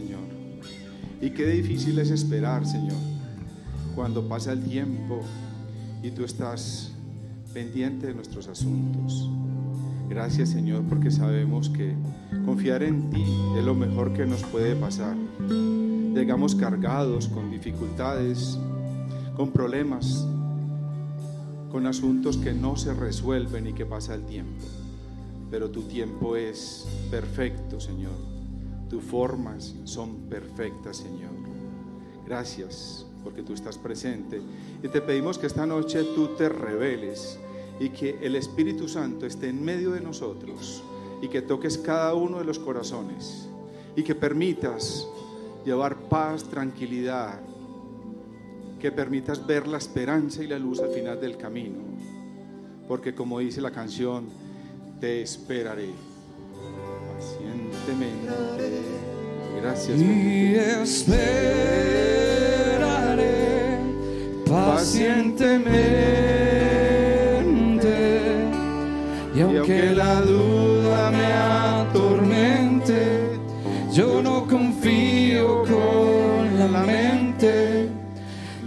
Señor. Y qué difícil es esperar, Señor, cuando pasa el tiempo y tú estás pendiente de nuestros asuntos. Gracias, Señor, porque sabemos que confiar en ti es lo mejor que nos puede pasar. Llegamos cargados con dificultades, con problemas, con asuntos que no se resuelven y que pasa el tiempo. Pero tu tiempo es perfecto, Señor. Tus formas son perfectas, Señor. Gracias porque tú estás presente. Y te pedimos que esta noche tú te reveles y que el Espíritu Santo esté en medio de nosotros y que toques cada uno de los corazones y que permitas llevar paz, tranquilidad, que permitas ver la esperanza y la luz al final del camino. Porque como dice la canción, te esperaré pacientemente. Gracias. Y esperaré pacientemente. Y aunque la duda me atormente, yo no confío con la mente.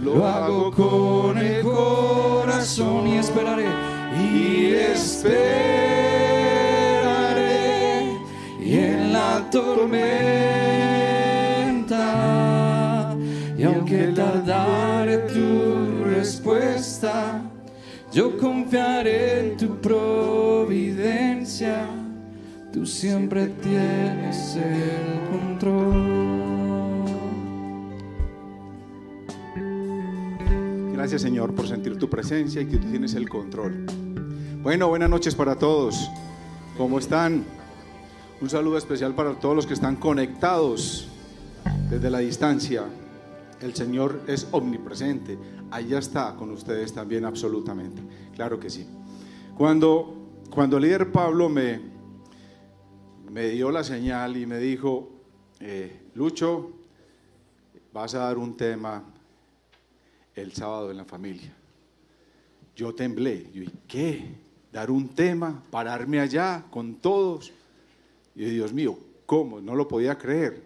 Lo hago con el corazón y esperaré. Y esperaré. Tormenta. Y aunque tardare tu respuesta, yo confiaré en tu providencia. Tú siempre tienes el control. Gracias Señor por sentir tu presencia y que tú tienes el control. Bueno, buenas noches para todos. ¿Cómo están? Un saludo especial para todos los que están conectados desde la distancia. El Señor es omnipresente. Allá está con ustedes también absolutamente. Claro que sí. Cuando, cuando el líder Pablo me, me dio la señal y me dijo, eh, Lucho, vas a dar un tema el sábado en la familia. Yo temblé. Yo ¿qué? ¿Dar un tema? ¿Pararme allá con todos? Y Dios mío, ¿cómo? No lo podía creer.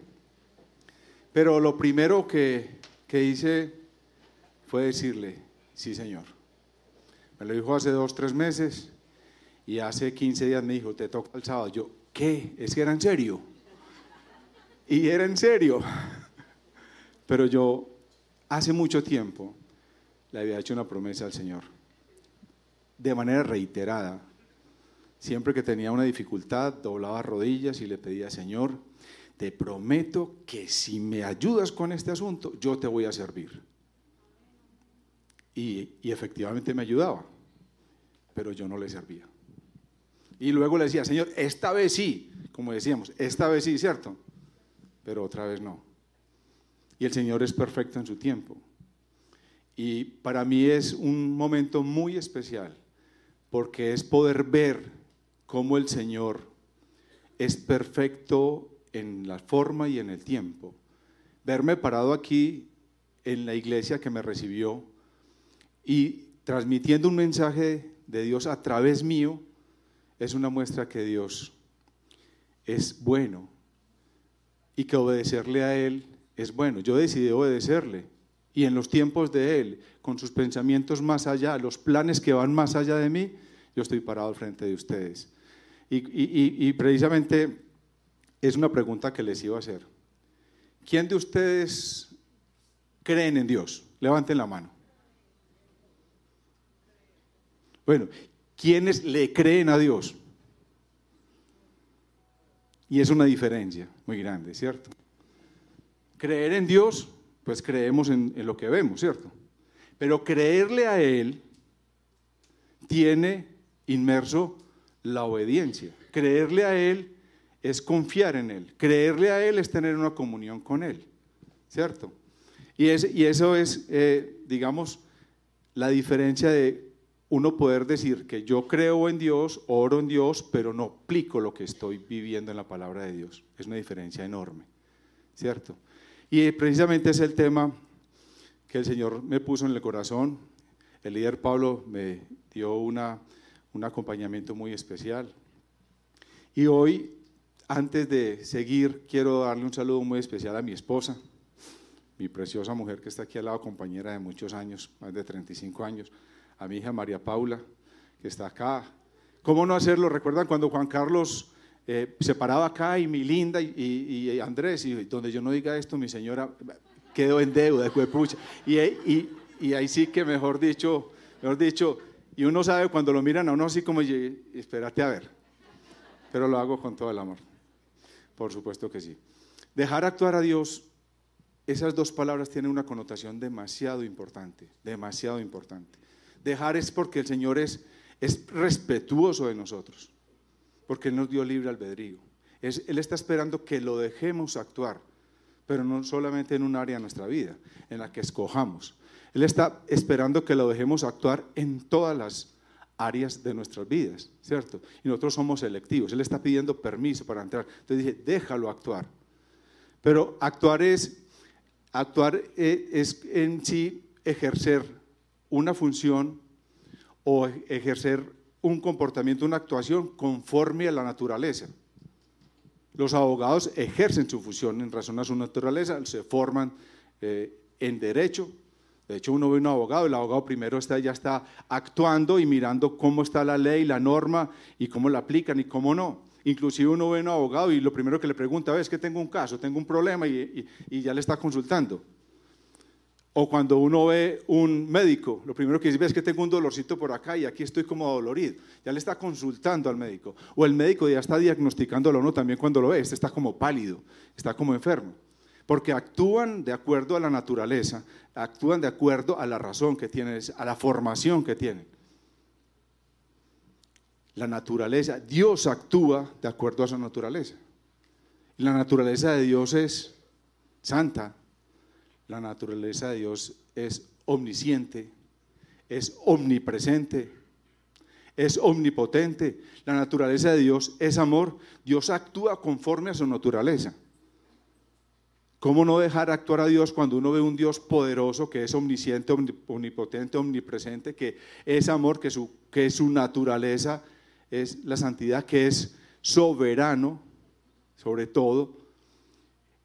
Pero lo primero que, que hice fue decirle, sí, Señor. Me lo dijo hace dos, tres meses y hace 15 días me dijo, te toca el sábado. Yo, ¿qué? Es que era en serio. Y era en serio. Pero yo hace mucho tiempo le había hecho una promesa al Señor, de manera reiterada. Siempre que tenía una dificultad, doblaba rodillas y le pedía, Señor, te prometo que si me ayudas con este asunto, yo te voy a servir. Y, y efectivamente me ayudaba, pero yo no le servía. Y luego le decía, Señor, esta vez sí, como decíamos, esta vez sí, ¿cierto? Pero otra vez no. Y el Señor es perfecto en su tiempo. Y para mí es un momento muy especial, porque es poder ver cómo el Señor es perfecto en la forma y en el tiempo. Verme parado aquí en la iglesia que me recibió y transmitiendo un mensaje de Dios a través mío, es una muestra que Dios es bueno y que obedecerle a Él es bueno. Yo decidí obedecerle y en los tiempos de Él, con sus pensamientos más allá, los planes que van más allá de mí, yo estoy parado al frente de ustedes. Y, precisamente es una pregunta que les iba a hacer. ¿Quién de ustedes creen en Dios? Levanten la mano. Bueno, ¿quiénes le creen a Dios? Y es una diferencia muy grande, ¿cierto? Creer en Dios, pues creemos en, en, lo que vemos, ¿cierto? Pero creerle a Él tiene inmerso la obediencia. Creerle a Él es confiar en Él. Creerle a Él es tener una comunión con Él, ¿cierto? Y, es, y eso es, eh, digamos, la diferencia de uno poder decir que yo creo en Dios, oro en Dios, pero no aplico lo que estoy viviendo en la palabra de Dios. Es una diferencia enorme, ¿cierto? Y precisamente es el tema que el Señor me puso en el corazón. El líder Pablo me dio una, un acompañamiento muy especial. Y hoy antes de seguir, quiero darle un saludo muy especial a mi esposa, mi preciosa mujer que está aquí al lado, compañera de muchos años, más de 35 años, a mi hija María Paula, que está acá. ¿Cómo no hacerlo? ¿Recuerdan cuando Juan Carlos eh, se paraba acá y mi linda y, Andrés, y donde yo no diga esto, mi señora quedó en deuda, pucha. Y, y, y ahí sí que, mejor dicho, mejor dicho, y uno sabe cuando lo miran a uno así como, espérate a ver, pero lo hago con todo el amor, por supuesto que sí. Dejar actuar a Dios esas dos palabras tienen una connotación demasiado importante, demasiado importante. Dejar es porque el Señor es, es respetuoso de nosotros, porque Él nos dio libre albedrío. él está esperando que lo dejemos actuar, pero no solamente en un área de nuestra vida, en la que escojamos. Él está esperando que lo dejemos actuar en todas las áreas de nuestras vidas, ¿cierto? Y nosotros somos selectivos. Él está pidiendo permiso para entrar. Entonces dije, déjalo actuar. Pero actuar es Actuar eh, es en sí ejercer una función o ejercer un comportamiento, una actuación conforme a la naturaleza. Los abogados ejercen su función en razón a su naturaleza, se forman eh, en derecho. De hecho, uno ve un abogado, el abogado primero está, ya está actuando y mirando cómo está la ley, la norma y cómo la aplican y cómo no. Inclusive uno ve a un abogado y lo primero que le pregunta es que tengo un caso, tengo un problema y, ya le está consultando. O cuando uno ve un médico, lo primero que dice es que tengo un dolorcito por acá y aquí estoy como dolorido. Ya le está consultando al médico. O el médico ya está diagnosticándolo uno también cuando lo ve. Este está como pálido, está como enfermo. Porque actúan de acuerdo a la naturaleza, actúan de acuerdo a la razón que tienen, a la formación que tienen la naturaleza. Dios actúa de acuerdo a su naturaleza. La naturaleza de Dios es santa. La naturaleza de Dios es omnisciente, es omnipresente, es omnipotente. La naturaleza de Dios es amor. Dios actúa conforme a su naturaleza. ¿Cómo no dejar actuar a Dios cuando uno ve un Dios poderoso que es omnisciente, omnipotente, omnipresente, que es amor, que su, que su naturaleza es la santidad que es soberano sobre todo.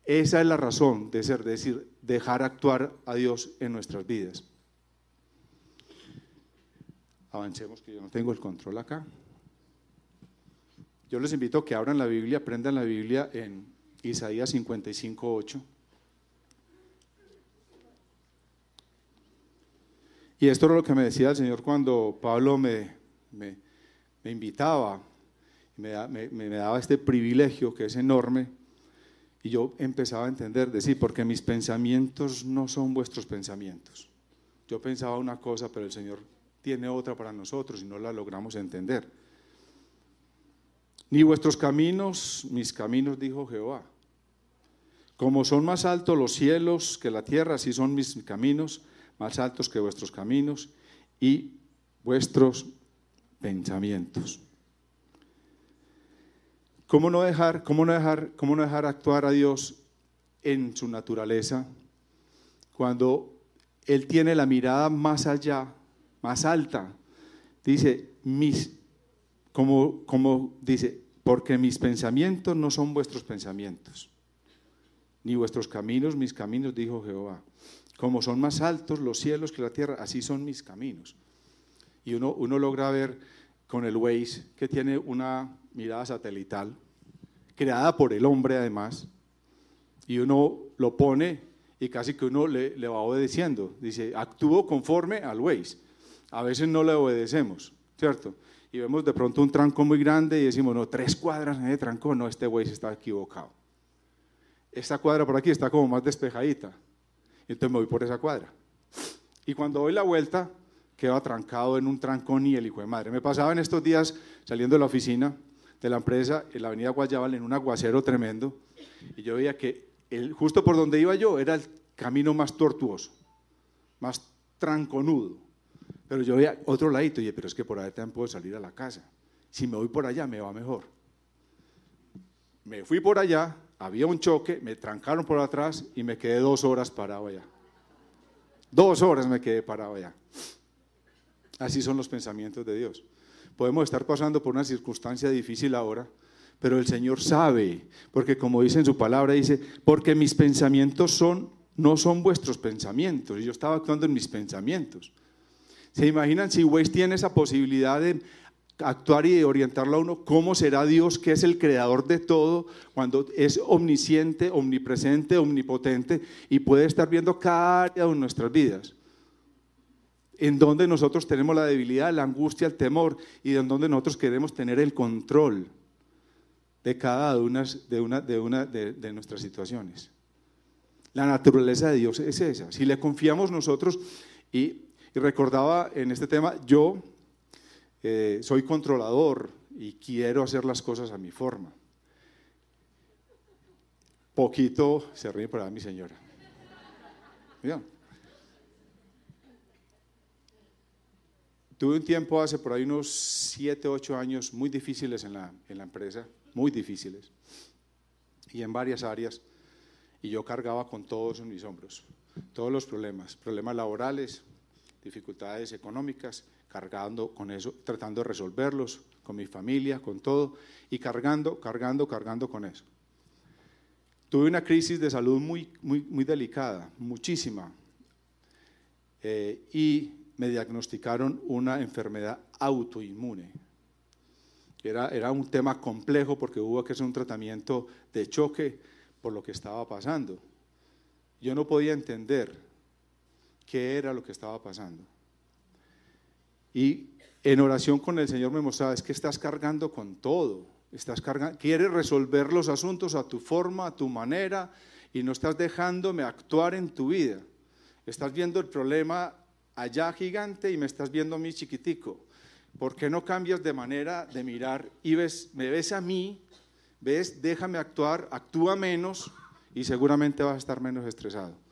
Esa es la razón de ser, decir, dejar actuar a Dios en nuestras vidas. Avancemos que yo no tengo el control acá. Yo les invito a que abran la Biblia, aprendan la Biblia en Isaías 55, 8. Y esto era lo que me decía el Señor cuando Pablo me, me, invitaba, me, me, daba este privilegio que es enorme, y yo empezaba a entender, decir, porque mis pensamientos no son vuestros pensamientos. Yo pensaba una cosa, pero el Señor tiene otra para nosotros y no la logramos entender. Ni vuestros caminos, mis caminos, dijo Jehová. Como son más altos los cielos que la tierra, así son mis caminos, más altos que vuestros caminos y vuestros pensamientos. ¿Cómo no dejar, cómo no dejar, cómo no dejar actuar a Dios en su naturaleza cuando Él tiene la mirada más allá, más alta? Dice, mis, como, como dice, porque mis pensamientos no son vuestros pensamientos, ni vuestros caminos mis caminos, dijo Jehová. Como son más altos los cielos que la tierra, así son mis caminos. Y uno, uno logra ver con el Waze que tiene una mirada satelital, creada por el hombre además, y uno lo pone y casi que uno le, va obedeciendo. Dice, actúo conforme al Waze. A veces no le obedecemos, ¿cierto? Y vemos de pronto un tranco muy grande y decimos, no, tres cuadras en ese tranco, no, este Waze está equivocado. Esta cuadra por aquí está como más despejadita. Entonces me voy por esa cuadra. Y cuando doy la vuelta, quedo atrancado en un trancón y el hijo de madre. Me pasaba en estos días saliendo de la oficina de la empresa en la avenida Guayabal en un aguacero tremendo y yo veía que el, justo por donde iba yo era el camino más tortuoso, más tranconudo. Pero yo veía otro ladito y dije, pero es que por ahí también puedo salir a la casa. Si me voy por allá me va mejor. Me fui por allá, había un choque, me trancaron por atrás y me quedé dos horas parado allá. Dos horas me quedé parado allá. Así son los pensamientos de Dios. Podemos estar pasando por una circunstancia difícil ahora, pero el Señor sabe, porque como dice en su palabra, dice, porque mis pensamientos son, no son vuestros pensamientos, y yo estaba actuando en mis pensamientos. ¿Se imaginan si Waze tiene esa posibilidad de actuar y orientarlo a uno, ¿cómo será Dios que es el creador de todo cuando es omnisciente, omnipresente, omnipotente y puede estar viendo cada área de nuestras vidas? En donde nosotros tenemos la debilidad, la angustia, el temor y en donde nosotros queremos tener el control de cada una de, una, de, una de nuestras situaciones. La naturaleza de Dios es esa. Si le confiamos nosotros, y recordaba en este tema, yo eh, soy controlador y quiero hacer las cosas a mi forma. Poquito se ríe para mi señora. Tuve un tiempo hace por ahí unos 7, 8 años muy difíciles en la, en la empresa, muy difíciles, y en varias áreas, y yo cargaba con todos mis hombros, todos los problemas, problemas laborales, dificultades económicas, cargando con eso, tratando de resolverlos con mi familia, con todo, y cargando, cargando, cargando con eso. Tuve una crisis de salud muy, muy, muy delicada, muchísima, eh, y me diagnosticaron una enfermedad autoinmune. Era, era un tema complejo porque hubo que hacer un tratamiento de choque por lo que estaba pasando. Yo no podía entender qué era lo que estaba pasando. Y en oración con el Señor me mostraba, es que estás cargando con todo, estás cargando, quieres resolver los asuntos a tu forma, a tu manera, y no estás dejándome actuar en tu vida. Estás viendo el problema allá gigante y me estás viendo a mí chiquitico. ¿Por qué no cambias de manera de mirar y ves, me ves a mí, ves, déjame actuar, actúa menos y seguramente vas a estar menos estresado?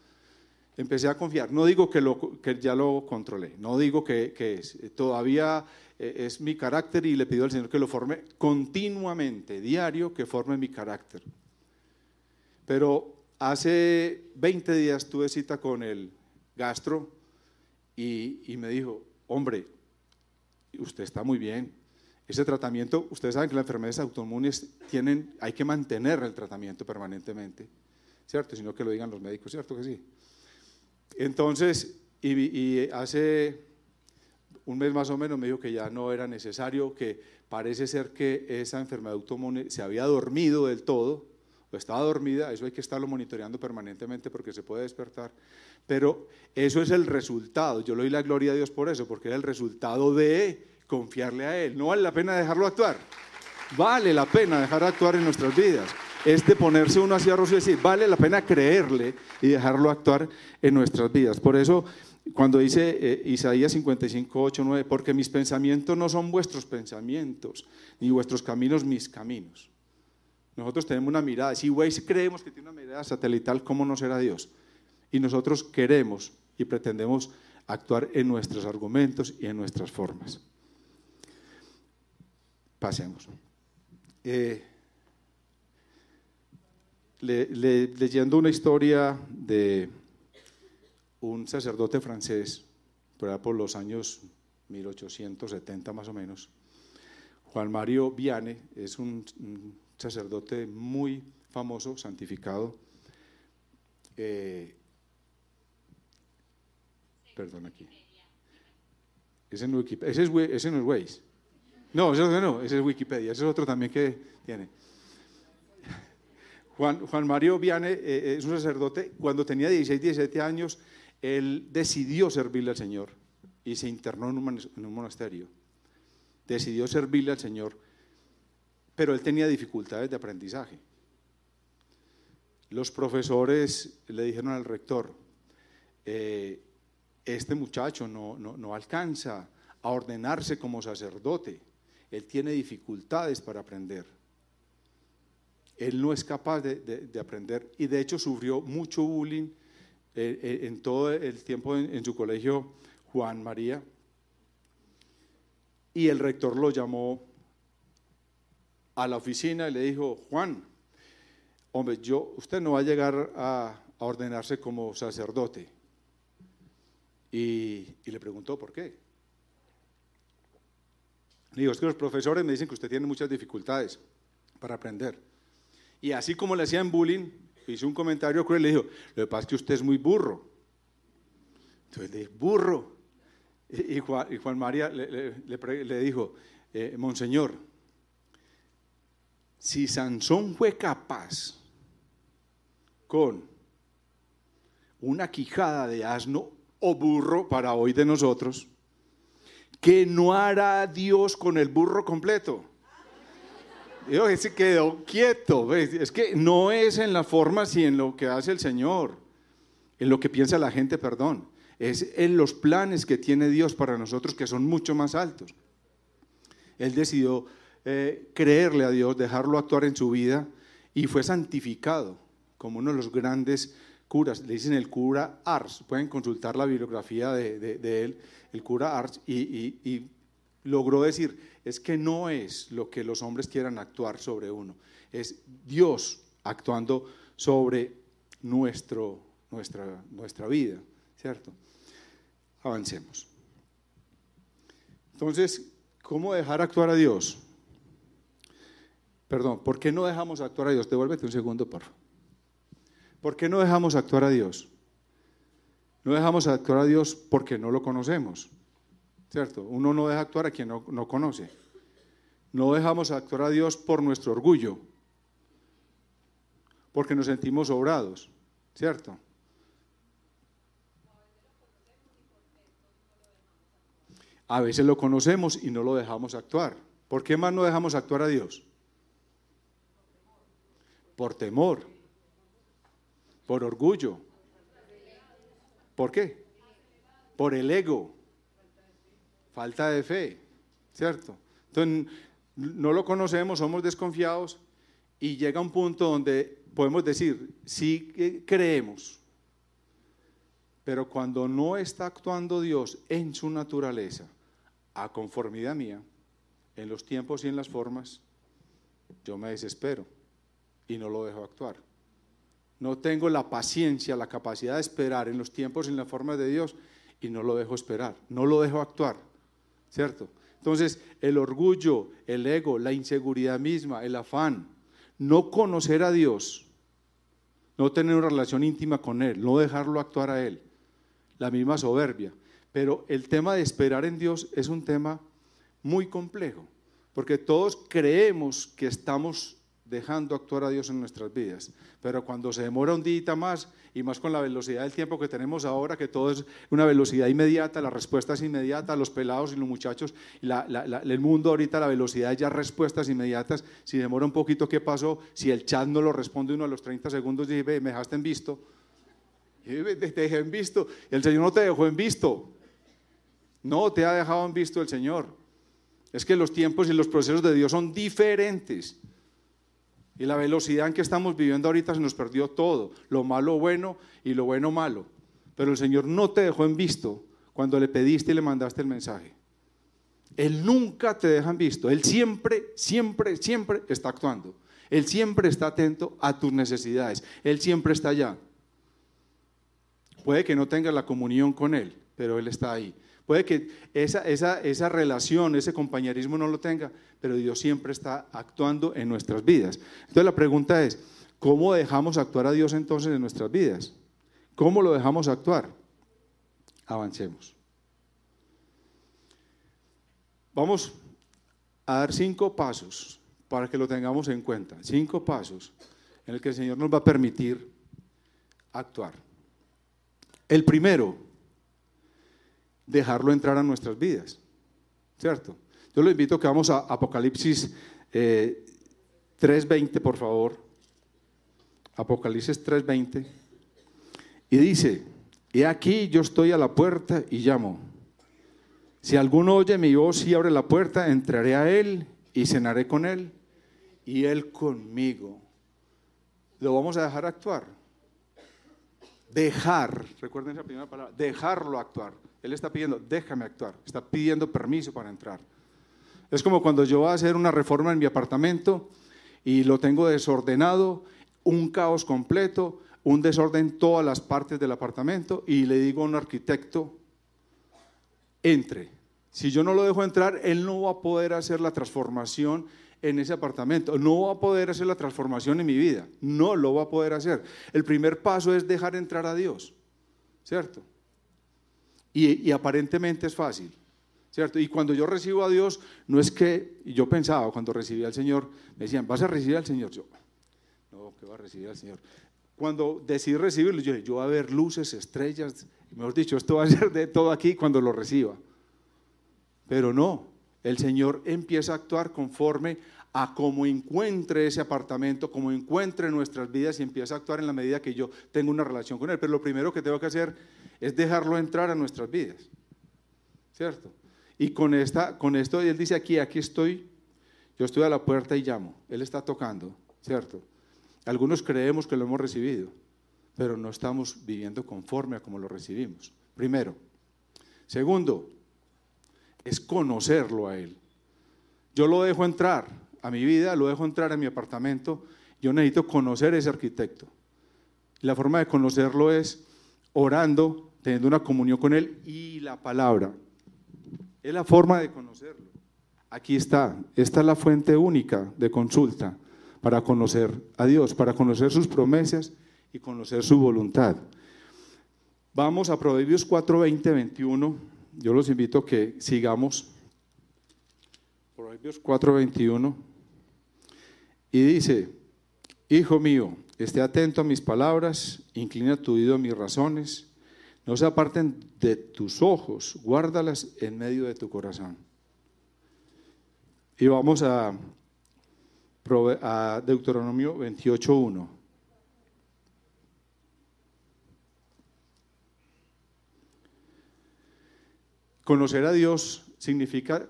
Empecé a confiar. No digo que, lo, que ya lo controlé, no digo que, es. Todavía eh, es mi carácter y le pido al Señor que lo forme continuamente, diario, que forme mi carácter. Pero hace 20 días tuve cita con el gastro y, y me dijo, hombre, usted está muy bien. Ese tratamiento, ustedes saben que las enfermedades autoinmunes tienen, hay que mantener el tratamiento permanentemente, ¿cierto? Sino que lo digan los médicos, ¿cierto que sí? Entonces, y, hace un mes más o menos me dijo que ya no era necesario, que parece ser que esa enfermedad autoinmune se había dormido del todo, o estaba dormida, eso hay que estarlo monitoreando permanentemente porque se puede despertar, pero eso es el resultado, yo le doy la gloria a Dios por eso, porque es el resultado de confiarle a Él, no vale la pena dejarlo actuar, vale la pena dejar actuar en nuestras vidas es de ponerse uno hacia arroz y decir, vale la pena creerle y dejarlo actuar en nuestras vidas. Por eso, cuando dice eh, Isaías 55, 8, 9, porque mis pensamientos no son vuestros pensamientos, ni vuestros caminos mis caminos. Nosotros tenemos una mirada, si Waze creemos que tiene una mirada satelital, ¿cómo no será Dios? Y nosotros queremos y pretendemos actuar en nuestros argumentos y en nuestras formas. Pasemos. Eh, leyendo una historia de un sacerdote francés, por, por los años 1870 más o menos, Juan Mario Viane, es un, sacerdote muy famoso, santificado. Eh, perdón, aquí. Ese, no es, ese, no es Waze. No, ese no, ese es Wikipedia. Ese es otro también que tiene. Juan, Mario Viane eh, eh, es un sacerdote, cuando tenía 16, 17 años, él decidió servirle al Señor y se internó en un, monasterio. Decidió servirle al Señor, pero él tenía dificultades de aprendizaje. Los profesores le dijeron al rector, eh, este muchacho no, no alcanza a ordenarse como sacerdote, él tiene dificultades para aprender él no es capaz de, aprender y de hecho sufrió mucho bullying eh, eh, en todo el tiempo en, su colegio Juan María. Y el rector lo llamó a la oficina y le dijo, Juan, hombre, yo, usted no va a llegar a, ordenarse como sacerdote. Y, y, le preguntó por qué. Le dijo, es que los profesores me dicen que usted tiene muchas dificultades para aprender. Y así como le hacían bullying, hizo un comentario cruel, le dijo, lo que pasa es que usted es muy burro. Entonces le dije, burro. Y, Juan, María le, dijo, eh, Monseñor, si Sansón fue capaz con una quijada de asno o burro para hoy de nosotros, que no hará Dios con el burro completo. Dios se quedó quieto. Es que no es en la forma, sino en lo que hace el Señor, en lo que piensa la gente, perdón. Es en los planes que tiene Dios para nosotros que son mucho más altos. Él decidió eh, creerle a Dios, dejarlo actuar en su vida y fue santificado como uno de los grandes curas. Le dicen el cura Ars. Pueden consultar la bibliografía de, él, el cura Ars, y logró decir, es que no es lo que los hombres quieran actuar sobre uno, es Dios actuando sobre nuestro, nuestra, nuestra vida, ¿cierto? Avancemos. Entonces, ¿cómo dejar actuar a Dios? Perdón, ¿por qué no dejamos actuar a Dios? Devuélvete un segundo, por favor. ¿Por qué no dejamos actuar a Dios? No dejamos actuar a Dios porque no lo conocemos. ¿Cierto? Uno no deja actuar a quien no, no conoce. No dejamos actuar a Dios por nuestro orgullo, porque nos sentimos sobrados, ¿cierto? A veces lo conocemos y no lo dejamos actuar. ¿Por qué más no dejamos actuar a Dios? Por temor, por orgullo. ¿Por qué? Por el ego falta de fe, ¿cierto? Entonces, no lo conocemos, somos desconfiados y llega un punto donde podemos decir, sí creemos, pero cuando no está actuando Dios en su naturaleza, a conformidad mía, en los tiempos y en las formas, yo me desespero y no lo dejo actuar. No tengo la paciencia, la capacidad de esperar en los tiempos y en las formas de Dios y no lo dejo esperar, no lo dejo actuar. ¿Cierto? Entonces, el orgullo, el ego, la inseguridad misma, el afán, no conocer a Dios, no tener una relación íntima con Él, no dejarlo actuar a Él, la misma soberbia. Pero el tema de esperar en Dios es un tema muy complejo, porque todos creemos que estamos dejando actuar a Dios en nuestras vidas. Pero cuando se demora un día más, y más con la velocidad del tiempo que tenemos ahora, que todo es una velocidad inmediata, la respuesta es inmediata, los pelados y los muchachos, el mundo ahorita, la velocidad ya respuestas inmediatas. Si demora un poquito, ¿qué pasó? Si el chat no lo responde uno a los 30 segundos, dice, me dejaste en visto. te dejé en visto. El Señor no te dejó en visto. No te ha dejado en visto el Señor. Es que los tiempos y los procesos de Dios son diferentes. Y la velocidad en que estamos viviendo ahorita se nos perdió todo, lo malo bueno y lo bueno malo. Pero el Señor no te dejó en visto cuando le pediste y le mandaste el mensaje. Él nunca te deja en visto. Él siempre, siempre, siempre está actuando. Él siempre está atento a tus necesidades. Él siempre está allá. Puede que no tengas la comunión con Él, pero Él está ahí. Puede que esa, esa, esa relación, ese compañerismo no lo tenga, pero Dios siempre está actuando en nuestras vidas. Entonces la pregunta es, ¿cómo dejamos actuar a Dios entonces en nuestras vidas? ¿Cómo lo dejamos actuar? Avancemos. Vamos a dar cinco pasos para que lo tengamos en cuenta. Cinco pasos en el que el Señor nos va a permitir actuar. El primero, dejarlo entrar a nuestras vidas. ¿Cierto? Yo lo invito a que vamos a Apocalipsis 3.20, eh, por favor. Apocalipsis 3.20. Y dice, he aquí yo estoy a la puerta y llamo. Si alguno oye mi voz y abre la puerta, entraré a él y cenaré con él y él conmigo. Lo vamos a dejar actuar. Dejar, recuerden esa primera palabra, dejarlo actuar. Él está pidiendo, déjame actuar, está pidiendo permiso para entrar. Es como cuando yo voy a hacer una reforma en mi apartamento y lo tengo desordenado, un caos completo, un desorden en todas las partes del apartamento y le digo a un arquitecto, entre. Si yo no lo dejo entrar, él no va a poder hacer la transformación en ese apartamento. No va a poder hacer la transformación en mi vida. No lo va a poder hacer. El primer paso es dejar entrar a Dios. ¿Cierto? Y, aparentemente es fácil. ¿Cierto? Y cuando yo recibo a Dios, no es que, yo pensaba cuando recibí al Señor, me decían, ¿vas a recibir al Señor? Yo, no, ¿qué va a recibir al Señor? Cuando decidí recibirlo, yo dije, yo voy a ver luces, estrellas, mejor dicho, esto va a ser de todo aquí cuando lo reciba. Pero no, el Señor empieza a actuar conforme a cómo encuentre ese apartamento, cómo encuentre nuestras vidas y empieza a actuar en la medida que yo tengo una relación con Él. Pero lo primero que tengo que hacer es dejarlo entrar a nuestras vidas. ¿Cierto? Y con, esta, con esto Él dice aquí, aquí estoy, yo estoy a la puerta y llamo. Él está tocando, ¿cierto? Algunos creemos que lo hemos recibido, pero no estamos viviendo conforme a como lo recibimos. Primero. Segundo, es conocerlo a Él. Yo lo dejo entrar a mi vida, lo dejo entrar a mi apartamento, yo necesito conocer a ese arquitecto. La forma de conocerlo es orando, teniendo una comunión con Él y la palabra. Es la forma de conocerlo. Aquí está, esta es la fuente única de consulta para conocer a Dios, para conocer sus promesas y conocer su voluntad. Vamos a Proverbios 4, 20, 21. Yo los invito a que sigamos. Proverbios 4, 21. Y dice, Hijo mío, esté atento a mis palabras, inclina tu oído a mis razones, no se aparten de tus ojos, guárdalas en medio de tu corazón. Y vamos a Deuteronomio 28.1. Conocer a Dios significa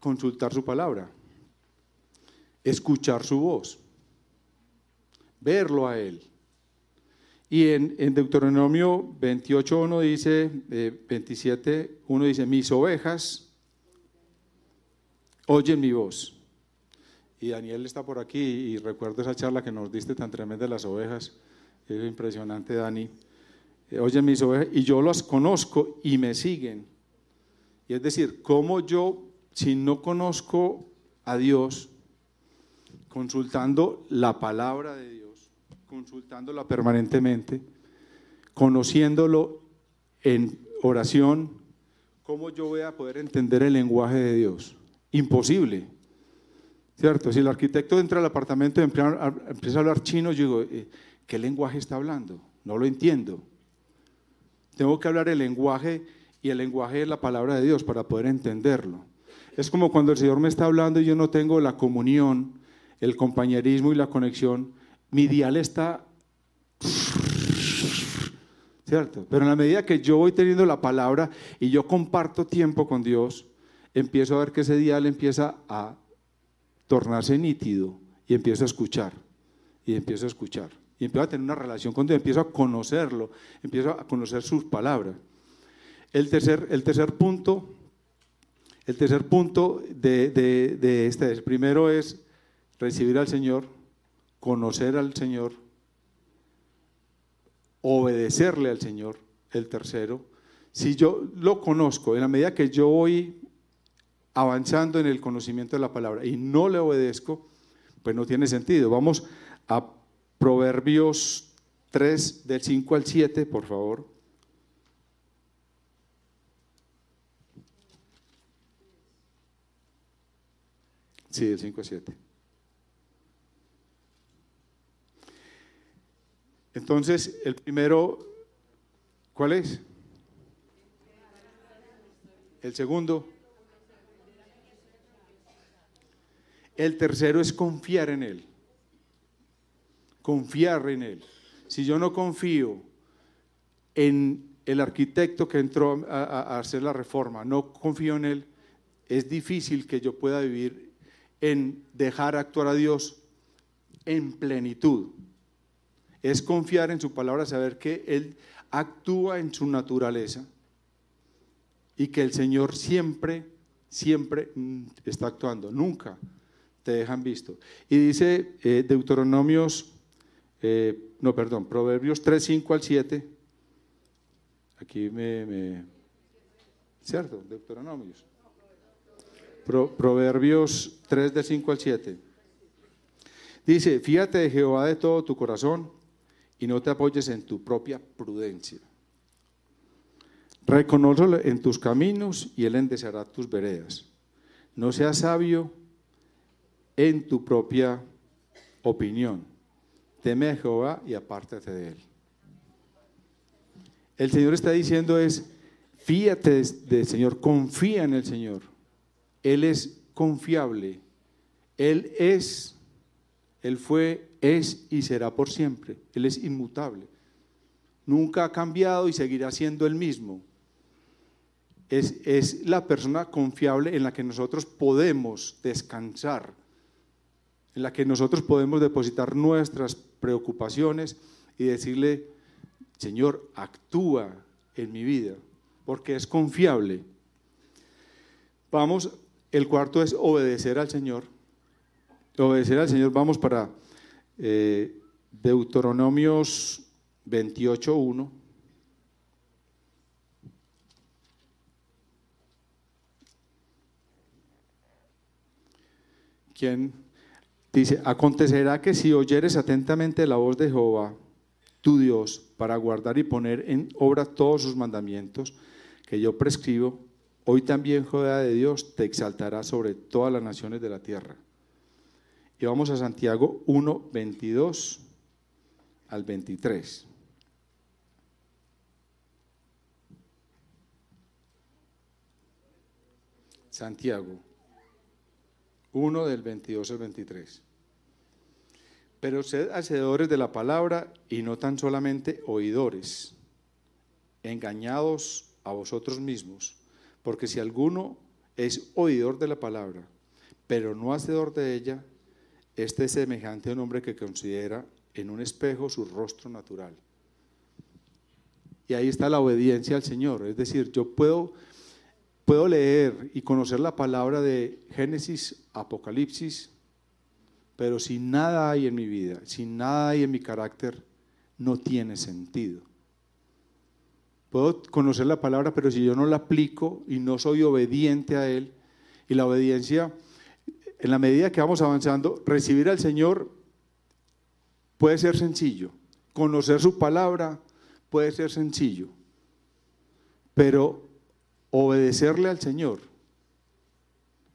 consultar su palabra, escuchar su voz, verlo a Él. Y en, Deuteronomio 28.1 dice, eh, 27.1 dice, mis ovejas oyen mi voz y Daniel está por aquí y recuerdo esa charla que nos diste tan tremenda de las ovejas. Es impresionante, Dani. Eh, oye, mis ovejas, y yo las conozco y me siguen. Y es decir, como yo, si no conozco a Dios, consultando la palabra de Dios, consultándola permanentemente, conociéndolo en oración, ¿cómo yo voy a poder entender el lenguaje de Dios? Imposible. ¿Cierto? Si el arquitecto entra al apartamento y empieza a hablar chino, yo digo, eh, ¿qué lenguaje está hablando? No lo entiendo. Tengo que hablar el lenguaje y el lenguaje es la palabra de Dios para poder entenderlo. Es como cuando el Señor me está hablando y yo no tengo la comunión, el compañerismo y la conexión. Mi dial está... ¿Cierto? Pero en la medida que yo voy teniendo la palabra y yo comparto tiempo con Dios, empiezo a ver que ese dial empieza a tornarse nítido y empiezo a escuchar, y empiezo a escuchar, y empiezo a tener una relación con Dios, empiezo a conocerlo, empiezo a conocer sus palabras. El tercer, el tercer punto, el tercer punto de, de este, primero es recibir al Señor, conocer al Señor, obedecerle al Señor. El tercero, si yo lo conozco, en la medida que yo voy avanzando en el conocimiento de la palabra y no le obedezco, pues no tiene sentido. Vamos a Proverbios 3 del 5 al 7, por favor. Sí, del 5 al 7. Entonces, el primero, ¿cuál es? El segundo. El tercero es confiar en Él. Confiar en Él. Si yo no confío en el arquitecto que entró a, hacer la reforma, no confío en Él, es difícil que yo pueda vivir en dejar actuar a Dios en plenitud. Es confiar en su palabra, saber que Él actúa en su naturaleza y que el Señor siempre, siempre mm, está actuando, nunca te dejan visto. Y dice eh, Deuteronomios, eh, no, perdón, Proverbios 3, 5 al 7. Aquí me, ¿Cierto? Deuteronomios. Proverbios 3 de 5 al 7. Dice, fíjate de Jehová de todo tu corazón y no te apoyes en tu propia prudencia. Reconócelo en tus caminos y él endecerá tus veredas. No seas sabio en tu propia opinión. Teme a Jehová y apártate de él. El Señor está diciendo es, fíate del Señor, confía en el Señor. Él es confiable. Él es, Él fue, es y será por siempre. Él es inmutable. Nunca ha cambiado y seguirá siendo el mismo. Es, es la persona confiable en la que nosotros podemos descansar, en la que nosotros podemos depositar nuestras preocupaciones y decirle, Señor, actúa en mi vida, porque es confiable. Vamos, el cuarto es obedecer al Señor. Obedecer al Señor, vamos para eh, Deuteronomios 28.1. ¿Quién dice? Acontecerá que si oyeres atentamente la voz de Jehová, tu Dios, para guardar y poner en obra todos sus mandamientos que yo prescribo, hoy también Jehová de Dios te exaltará sobre todas las naciones de la tierra. Y vamos a Santiago 1, 22 al 23. Santiago 1 del 22 al 23. Pero sed hacedores de la palabra y no tan solamente oidores, engañados a vosotros mismos, porque si alguno es oidor de la palabra, pero no hacedor de ella, este es semejante a un hombre que considera en un espejo su rostro natural. Y ahí está la obediencia al Señor. Es decir, yo puedo, puedo leer y conocer la palabra de Génesis, Apocalipsis, pero si nada hay en mi vida, si nada hay en mi carácter, no tiene sentido. Puedo conocer la palabra, pero si yo no la aplico y no soy obediente a Él, y la obediencia, en la medida que vamos avanzando, recibir al Señor puede ser sencillo, conocer su palabra puede ser sencillo, pero obedecerle al Señor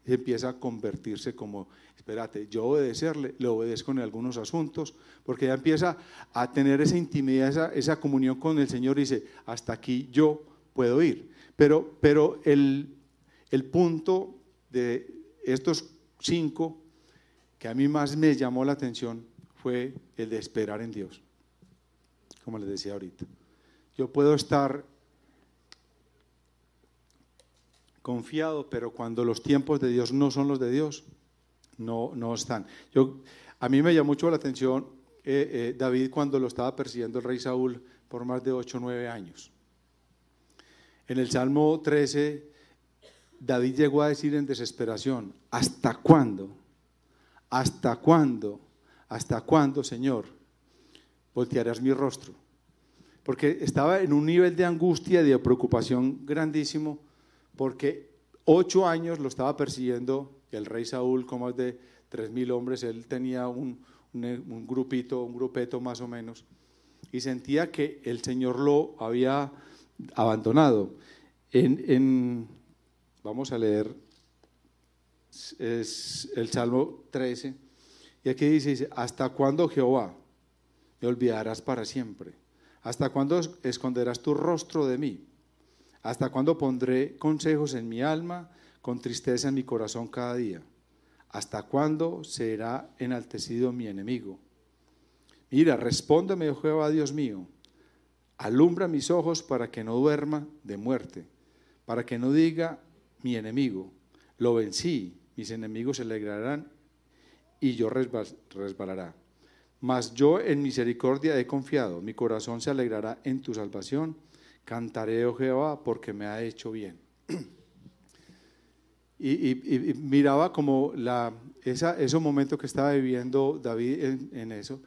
empieza a convertirse como espérate, yo obedecerle, le obedezco en algunos asuntos, porque ya empieza a tener esa intimidad, esa, comunión con el Señor y dice, hasta aquí yo puedo ir. Pero, pero el, el punto de estos cinco que a mí más me llamó la atención fue el de esperar en Dios, como les decía ahorita. Yo puedo estar confiado, pero cuando los tiempos de Dios no son los de Dios, no, no están. Yo, a mí me llamó mucho la atención eh, eh, David cuando lo estaba persiguiendo el rey Saúl por más de 8 o 9 años. En el Salmo 13, David llegó a decir en desesperación, ¿hasta cuándo? ¿Hasta cuándo? ¿Hasta cuándo, Señor? Voltearás mi rostro. Porque estaba en un nivel de angustia y de preocupación grandísimo, porque ocho años lo estaba persiguiendo el rey Saúl con más de tres mil hombres, él tenía un, grupito, un grupeto más o menos, y sentía que el Señor lo había abandonado. En, vamos a leer el Salmo 13, y aquí dice, dice, ¿hasta cuándo Jehová me olvidarás para siempre? ¿Hasta cuándo esconderás tu rostro de mí? ¿Hasta cuándo pondré consejos en mi alma con tristeza en mi corazón cada día. ¿Hasta cuándo será enaltecido mi enemigo? Mira, respóndeme, oh Jehová, Dios mío. Alumbra mis ojos para que no duerma de muerte, para que no diga mi enemigo, lo vencí, mis enemigos se alegrarán y yo resbalará. Mas yo en misericordia he confiado, mi corazón se alegrará en tu salvación. Cantaré, oh Jehová, porque me ha hecho bien. Y, miraba como la, esa, esos momentos que estaba viviendo David en, eso.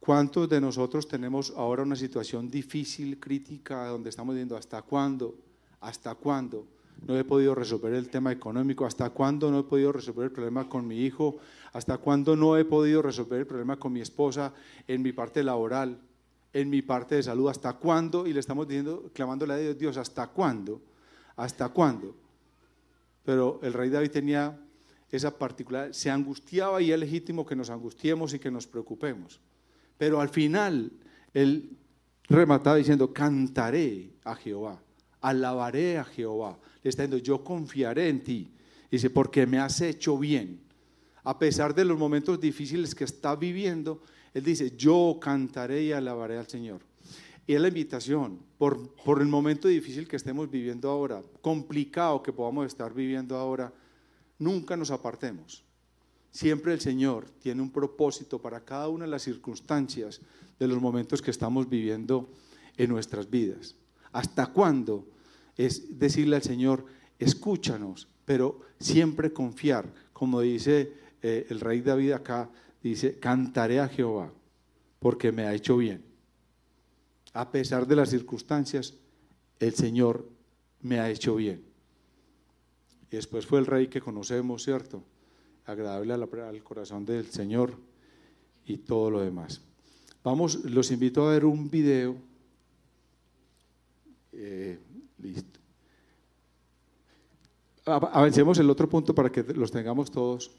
¿Cuántos de nosotros tenemos ahora una situación difícil, crítica, donde estamos viendo hasta cuándo? ¿Hasta cuándo? No he podido resolver el tema económico? ¿Hasta cuándo no he podido resolver el problema con mi hijo? ¿Hasta cuándo no he podido resolver el problema con mi esposa en mi parte laboral, en mi parte de salud? ¿Hasta cuándo? Y le estamos diciendo, clamándole a Dios, Dios, ¿hasta cuándo? ¿Hasta cuándo? Pero el rey David tenía esa particular, se angustiaba y es legítimo que nos angustiemos y que nos preocupemos. Pero al final, él remataba diciendo, cantaré a Jehová, alabaré a Jehová. Le está diciendo, yo confiaré en ti. Dice, porque me has hecho bien. A pesar de los momentos difíciles que está viviendo, él dice, yo cantaré y alabaré al Señor. Y es la invitación, por, por el momento difícil que estemos viviendo ahora, complicado que podamos estar viviendo ahora, nunca nos apartemos. Siempre el Señor tiene un propósito para cada una de las circunstancias de los momentos que estamos viviendo en nuestras vidas. ¿Hasta cuándo? Es decirle al Señor, escúchanos, pero siempre confiar, como dice eh, el rey David acá, dice, cantaré a Jehová, porque me ha hecho bien. A pesar de las circunstancias, el Señor me ha hecho bien. Y después fue el rey que conocemos, ¿cierto? Agradable al corazón del Señor y todo lo demás. Vamos, los invito a ver un video. Eh, listo. Avancemos el otro punto para que los tengamos todos.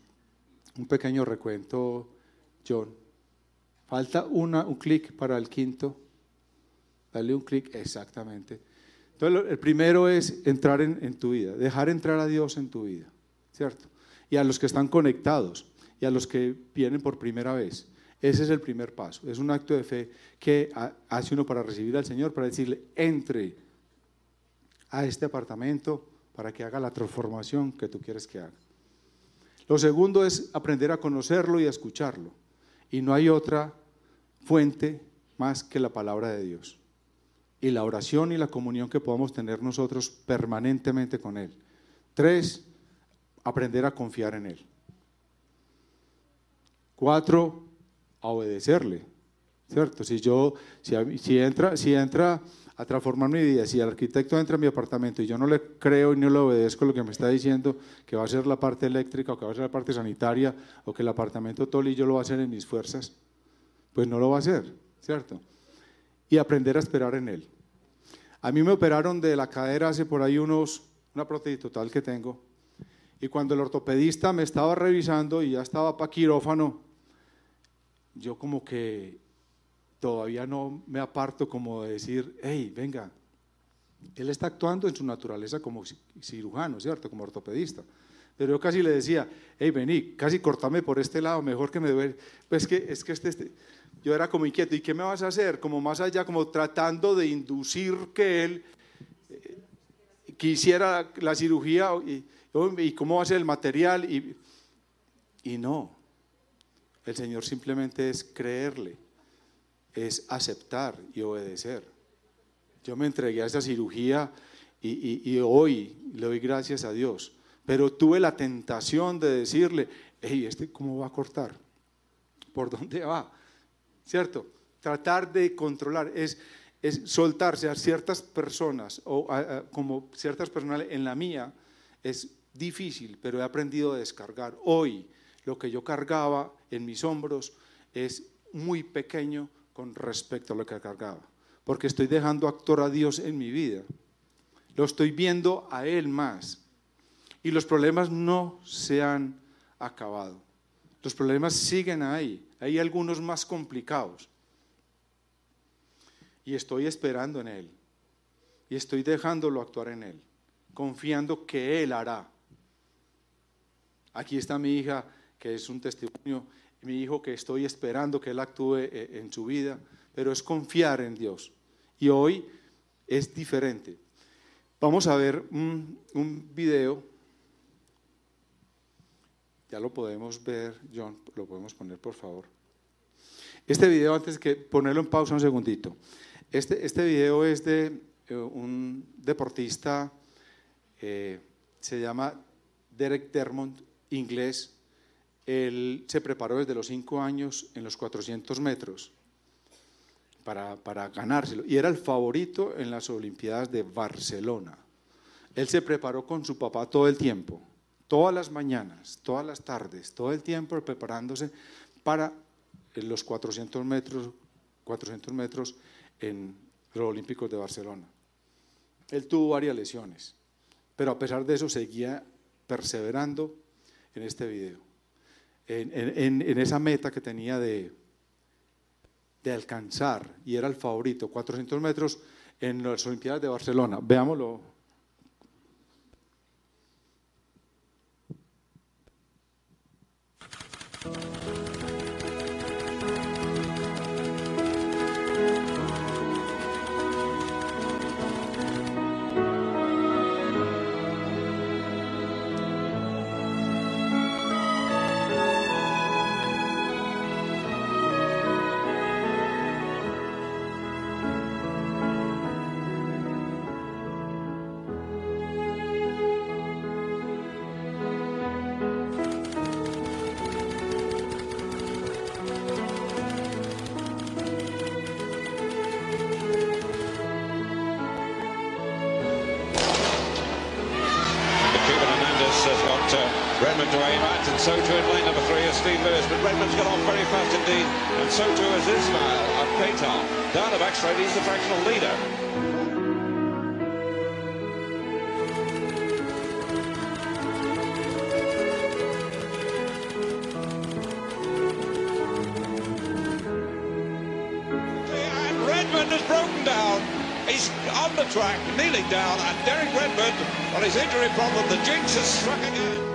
Un pequeño recuento, John. Falta una, un clic para el quinto. Dale un clic, exactamente. Entonces, el primero es entrar en, tu vida, dejar entrar a Dios en tu vida, ¿cierto? Y a los que están conectados y a los que vienen por primera vez. Ese es el primer paso. Es un acto de fe que hace uno para recibir al Señor, para decirle, entre a este apartamento para que haga la transformación que tú quieres que haga. Lo segundo es aprender a conocerlo y a escucharlo. Y no hay otra fuente más que la palabra de Dios y la oración y la comunión que podamos tener nosotros permanentemente con Él. Tres, aprender a confiar en Él. Cuatro, a obedecerle. ¿Cierto? Si yo, si, entra, si entra a transformar mi vida, si el arquitecto entra a mi apartamento y yo no le creo y no le obedezco lo que me está diciendo, que va a ser la parte eléctrica o que va a ser la parte sanitaria o que el apartamento y yo lo va a hacer en mis fuerzas, pues no lo va a hacer, ¿cierto? y aprender a esperar en Él. A mí me operaron de la cadera hace por ahí unos, una prótesis total que tengo, y cuando el ortopedista me estaba revisando y ya estaba para quirófano, yo como que todavía no me aparto como de decir, hey, venga, él está actuando en su naturaleza como cirujano, ¿cierto? Como ortopedista. Pero yo casi le decía, hey, vení, casi cortame por este lado, mejor que me duele. Pues que, es que este, este yo era como inquieto, ¿y qué me vas a hacer? Como más allá, como tratando de inducir que él eh, quisiera la cirugía y, y, cómo va a ser el material. Y, y no, el Señor simplemente es creerle, es aceptar y obedecer. Yo me entregué a esa cirugía y, y, hoy le doy gracias a Dios, pero tuve la tentación de decirle, hey, ¿este cómo va a cortar? ¿Por dónde va? ¿cierto? Tratar de controlar es, es soltarse a ciertas personas o como ciertas personas en la mía es difícil, pero he aprendido a descargar. Hoy lo que yo cargaba en mis hombros es muy pequeño con respecto a lo que cargaba, porque estoy dejando actuar a Dios en mi vida. Lo estoy viendo a Él más. Y los problemas no se han acabado. Los problemas siguen ahí. Hay algunos más complicados. Y estoy esperando en Él. Y estoy dejándolo actuar en Él, confiando que Él hará. Aquí está mi hija, que es un testimonio, mi hijo que estoy esperando que Él actúe eh, en su vida, pero es confiar en Dios. Y hoy es diferente. Vamos a ver un, video ya lo podemos ver, John, lo podemos poner por favor. Este video, antes que ponerlo en pausa un segundito, este, este video es de eh, un deportista, eh, se llama Derek Dermont, inglés. Él se preparó desde los cinco años en los 400 metros para, para ganárselo y era el favorito en las Olimpiadas de Barcelona. Él se preparó con su papá todo el tiempo, todas las mañanas, todas las tardes, todo el tiempo preparándose para los 400 metros, 400 metros en los Olímpicos de Barcelona. Él tuvo varias lesiones, pero a pesar de eso seguía perseverando en este video, en, esa meta que tenía de, de alcanzar, y era el favorito, 400 metros en las Olimpiadas de Barcelona. Veámoslo Broken down. He's on the track, kneeling down, and Derek Redmond, on his injury problem, the jinx has struck again.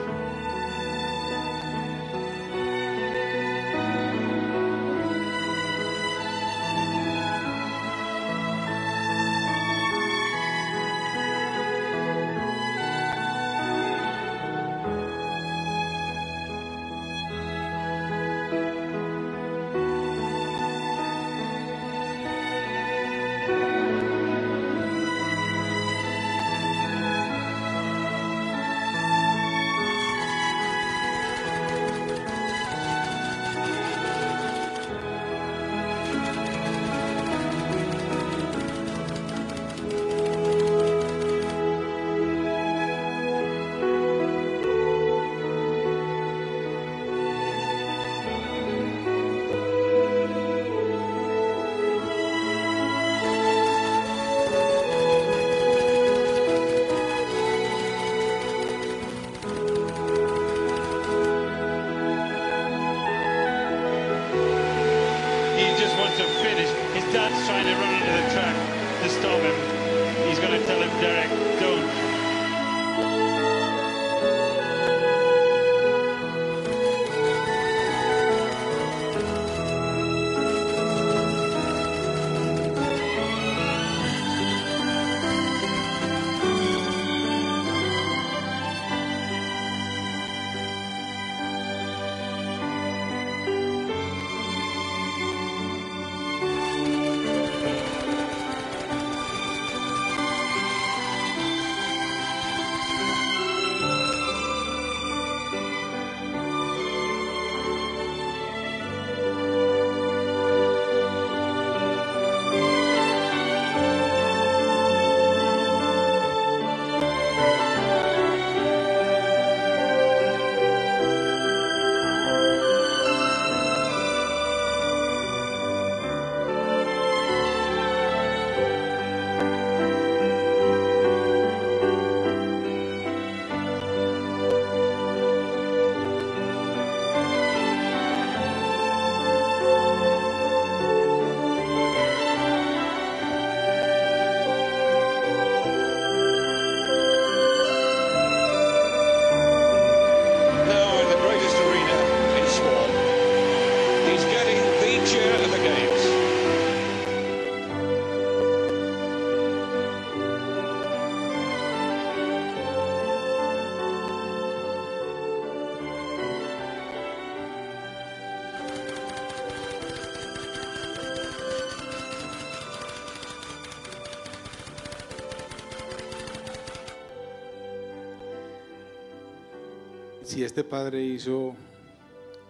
Si este Padre hizo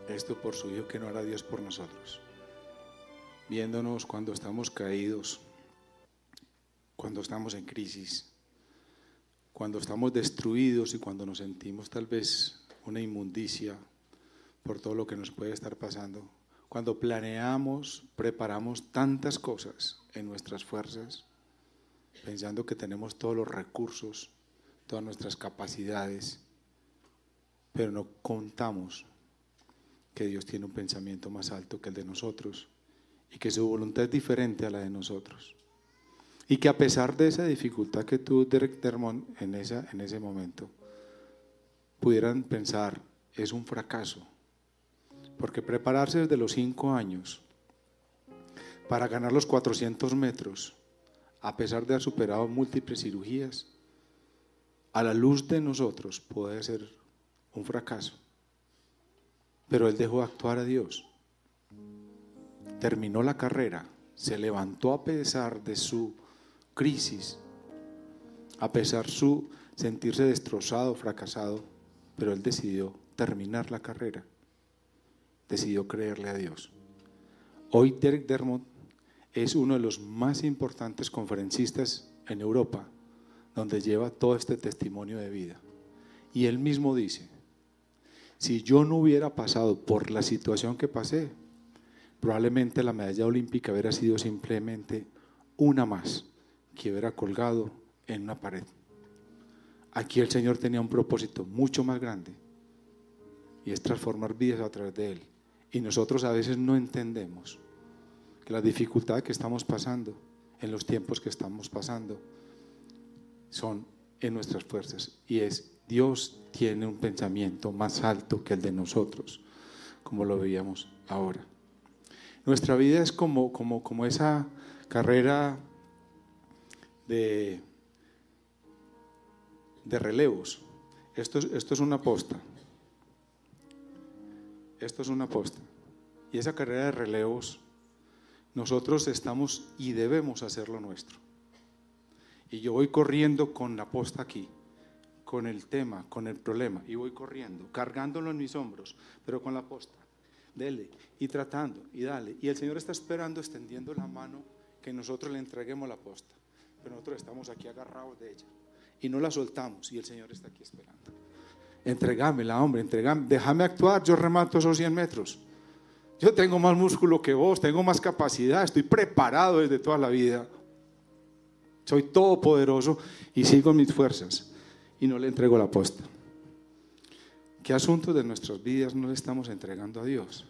esto por su Hijo, que no hará Dios por nosotros? Viéndonos cuando estamos caídos, cuando estamos en crisis, cuando estamos destruidos y cuando nos sentimos tal vez una inmundicia por todo lo que nos puede estar pasando, cuando planeamos, preparamos tantas cosas en nuestras fuerzas, pensando que tenemos todos los recursos, todas nuestras capacidades, pero no contamos que Dios tiene un pensamiento más alto que el de nosotros y que su voluntad es diferente a la de nosotros. Y que a pesar de esa dificultad que tuvo Derek Dermont en, esa, en ese momento, pudieran pensar, es un fracaso. Porque prepararse desde los cinco años para ganar los 400 metros, a pesar de haber superado múltiples cirugías, a la luz de nosotros puede ser un fracaso. Pero él dejó actuar a Dios. Terminó la carrera, se levantó a pesar de su crisis, a pesar su sentirse destrozado, fracasado, pero él decidió terminar la carrera. Decidió creerle a Dios. Hoy Derek Dermot es uno de los más importantes conferencistas en Europa, donde lleva todo este testimonio de vida. Y él mismo dice, si yo no hubiera pasado por la situación que pasé, probablemente la medalla olímpica hubiera sido simplemente una más que hubiera colgado en una pared. Aquí el Señor tenía un propósito mucho más grande y es transformar vidas a través de Él. Y nosotros a veces no entendemos que la dificultad que estamos pasando, en los tiempos que estamos pasando, son en nuestras fuerzas. Y es, Dios tiene un pensamiento más alto que el de nosotros, como lo veíamos ahora. Nuestra vida es como, como, como esa carrera de, de relevos. Esto, esto es una posta. Esto es una posta. Y esa carrera de relevos, nosotros estamos y debemos hacerlo nuestro. Y yo voy corriendo con la posta aquí, con el tema, con el problema, y voy corriendo, cargándolo en mis hombros, pero con la posta. Dele, y tratando, y dale. Y el Señor está esperando, extendiendo la mano, que nosotros le entreguemos la posta nosotros estamos aquí agarrados de ella y no la soltamos y el Señor está aquí esperando. Entregámela, hombre, entregame, déjame actuar, yo remato esos 100 metros. Yo tengo más músculo que vos, tengo más capacidad, estoy preparado desde toda la vida. Soy todopoderoso y sigo mis fuerzas y no le entrego la posta. ¿Qué asuntos de nuestras vidas no le estamos entregando a Dios?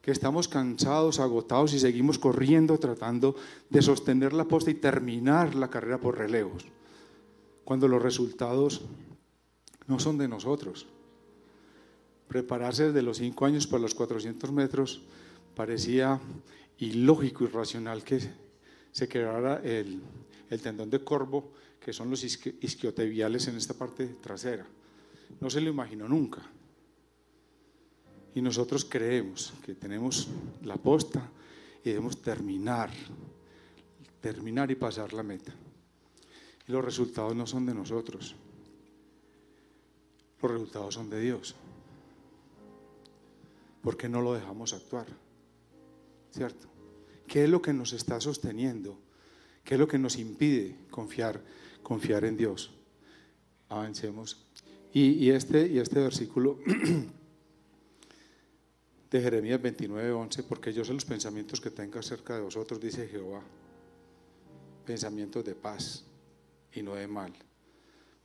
que estamos cansados, agotados y seguimos corriendo tratando de sostener la posta y terminar la carrera por relevos, cuando los resultados no son de nosotros. Prepararse desde los cinco años para los 400 metros parecía ilógico y racional que se quedara el, el tendón de corvo, que son los isquiotibiales en esta parte trasera. No se lo imaginó nunca. Y nosotros creemos que tenemos la posta y debemos terminar, terminar y pasar la meta. Y los resultados no son de nosotros, los resultados son de Dios. Porque no lo dejamos actuar? ¿Cierto? ¿Qué es lo que nos está sosteniendo? ¿Qué es lo que nos impide confiar, confiar en Dios? Avancemos. Y, y este, y este versículo de Jeremías 29, 11, porque yo sé los pensamientos que tengo acerca de vosotros, dice Jehová, pensamientos de paz y no de mal,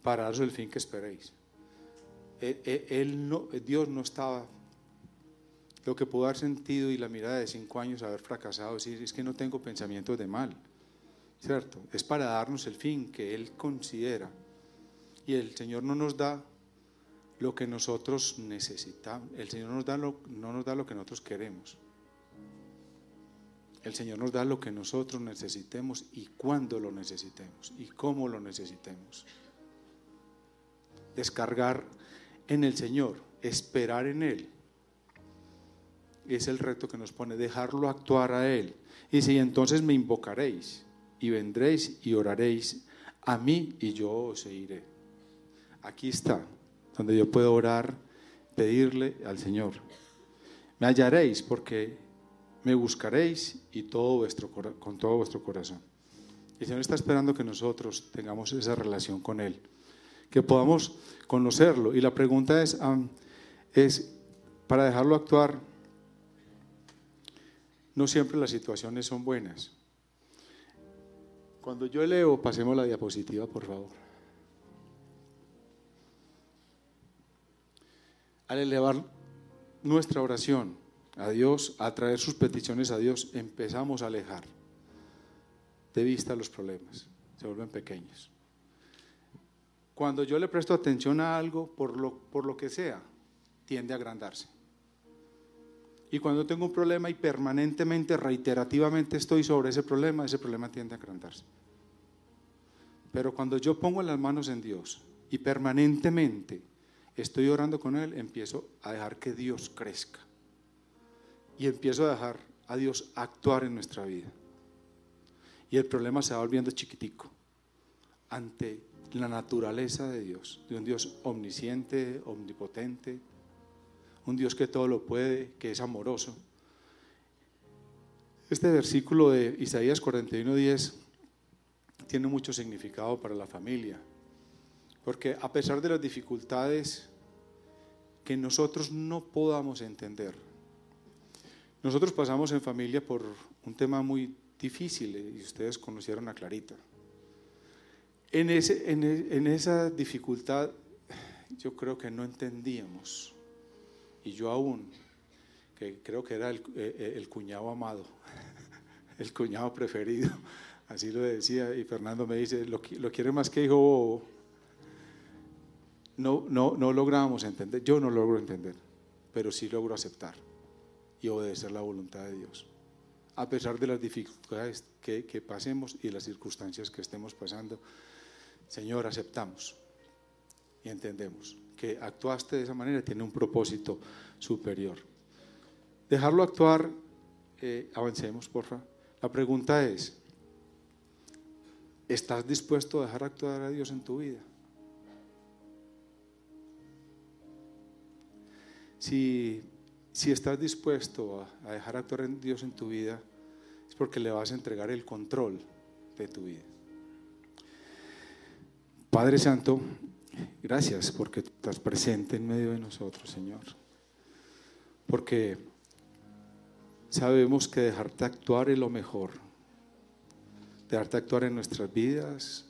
para daros el fin que esperéis. Él, no, Dios no estaba, lo que pudo haber sentido y la mirada de cinco años haber fracasado, decir, es que no tengo pensamientos de mal, ¿cierto? Es para darnos el fin que Él considera. Y el Señor no nos da lo que nosotros necesitamos. El Señor nos da lo, no nos da lo que nosotros queremos. El Señor nos da lo que nosotros necesitemos y cuándo lo necesitemos y cómo lo necesitemos. Descargar en el Señor, esperar en Él. Es el reto que nos pone, dejarlo actuar a Él. Y si entonces me invocaréis y vendréis y oraréis a mí y yo os iré. Aquí está donde yo puedo orar, pedirle al Señor. Me hallaréis porque me buscaréis y todo vuestro, con todo vuestro corazón. El Señor está esperando que nosotros tengamos esa relación con Él. que podamos conocerlo. Y la pregunta es, es para dejarlo actuar, no siempre las situaciones son buenas. Cuando yo leo, pasemos la diapositiva, por favor. Al elevar nuestra oración a Dios, a traer sus peticiones a Dios, empezamos a alejar de vista los problemas, se vuelven pequeños. Cuando yo le presto atención a algo, por lo, por lo que sea, tiende a agrandarse. Y cuando tengo un problema y permanentemente, reiterativamente estoy sobre ese problema, ese problema tiende a agrandarse. Pero cuando yo pongo las manos en Dios y permanentemente estoy orando con Él, empiezo a dejar que Dios crezca. Y empiezo a dejar a Dios actuar en nuestra vida. Y el problema se va volviendo chiquitico ante la naturaleza de Dios, de un Dios omnisciente, omnipotente, un Dios que todo lo puede, que es amoroso. Este versículo de Isaías 41:10 tiene mucho significado para la familia, porque a pesar de las dificultades que nosotros no podamos entender, nosotros pasamos en familia por un tema muy difícil y ustedes conocieron a Clarita. En, ese, en, en esa dificultad yo creo que no entendíamos y yo aún, que creo que era el, eh, eh, cuñado amado, el cuñado preferido, así lo decía, y Fernando me dice, lo, lo quiere más que hijo No, no, no logramos entender, yo no logro entender, pero sí logro aceptar y obedecer la voluntad de Dios. A pesar de las dificultades que, que pasemos y las circunstancias que estemos pasando, Señor, aceptamos y entendemos que actuaste de esa manera tiene un propósito superior. Dejarlo actuar, eh, avancemos, por favor. La pregunta es, ¿estás dispuesto a dejar actuar a Dios en tu vida? Si, si estás dispuesto a dejar actuar a Dios en tu vida, es porque le vas a entregar el control de tu vida. Padre Santo, Gracias porque estás presente en medio de nosotros, Señor. Porque sabemos que dejarte actuar es lo mejor. Dejarte actuar en nuestras vidas,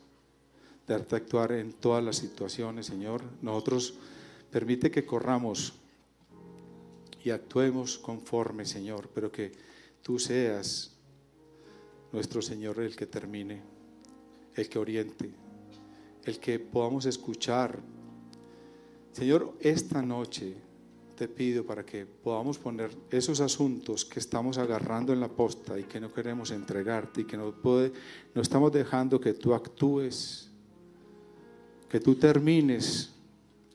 dejarte actuar en todas las situaciones, Señor. Nosotros permite que corramos y actuemos conforme, Señor, pero que tú seas nuestro Señor el que termine, el que oriente, el que podamos escuchar. Señor, esta noche te pido para que podamos poner esos asuntos que estamos agarrando en la posta y que no queremos entregarte y que no, puede, no estamos dejando que tú actúes, que tú termines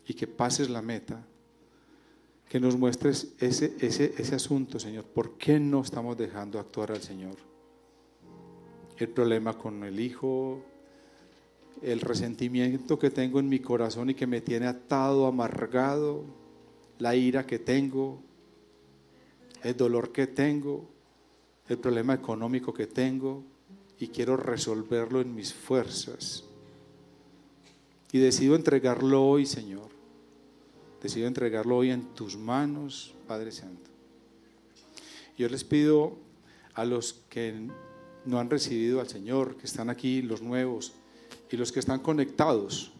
y que pases la meta, que nos muestres ese, ese, ese asunto, Señor. ¿Por qué no estamos dejando actuar al Señor? El problema con el hijo, el resentimiento que tengo en mi corazón y que me tiene atado, amargado, la ira que tengo, el dolor que tengo, el problema económico que tengo y quiero resolverlo en mis fuerzas. Y decido entregarlo hoy, Señor. Decido entregarlo hoy en tus manos, Padre Santo. Yo les pido a los que no han recibido al Señor, que están aquí, los nuevos, y los que están conectados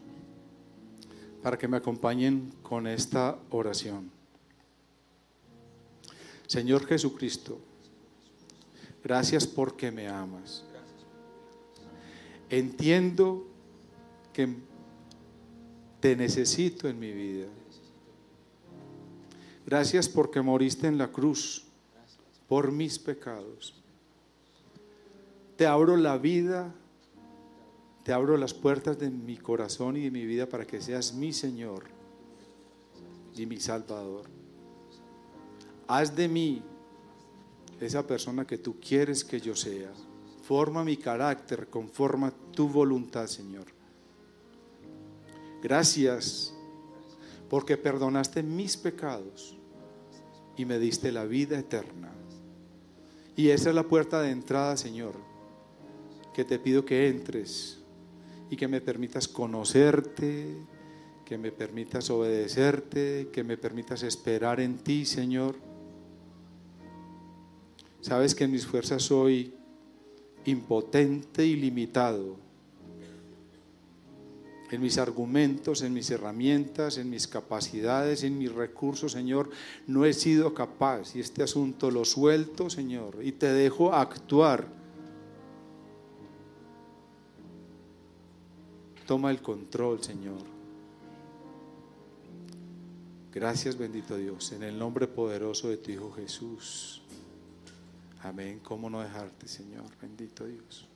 para que me acompañen con esta oración. Señor Jesucristo, gracias porque me amas. Entiendo que te necesito en mi vida. Gracias porque moriste en la cruz por mis pecados. Te abro la vida te abro las puertas de mi corazón y de mi vida para que seas mi Señor y mi Salvador. Haz de mí esa persona que tú quieres que yo sea. Forma mi carácter, conforma tu voluntad, Señor. Gracias porque perdonaste mis pecados y me diste la vida eterna. Y esa es la puerta de entrada, Señor, que te pido que entres y que me permitas conocerte, que me permitas obedecerte, que me permitas esperar en ti, Señor. Sabes que en mis fuerzas soy impotente y limitado. En mis argumentos, en mis herramientas, en mis capacidades, en mis recursos, Señor, no he sido capaz. Y este asunto lo suelto, Señor, y te dejo actuar. Toma el control, Señor. Gracias, bendito Dios, en el nombre poderoso de tu Hijo Jesús. Amén. ¿Cómo no dejarte, Señor? Bendito Dios.